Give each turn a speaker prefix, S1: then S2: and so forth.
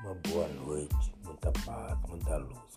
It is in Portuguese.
S1: uma boa noite, muita paz, muita luz.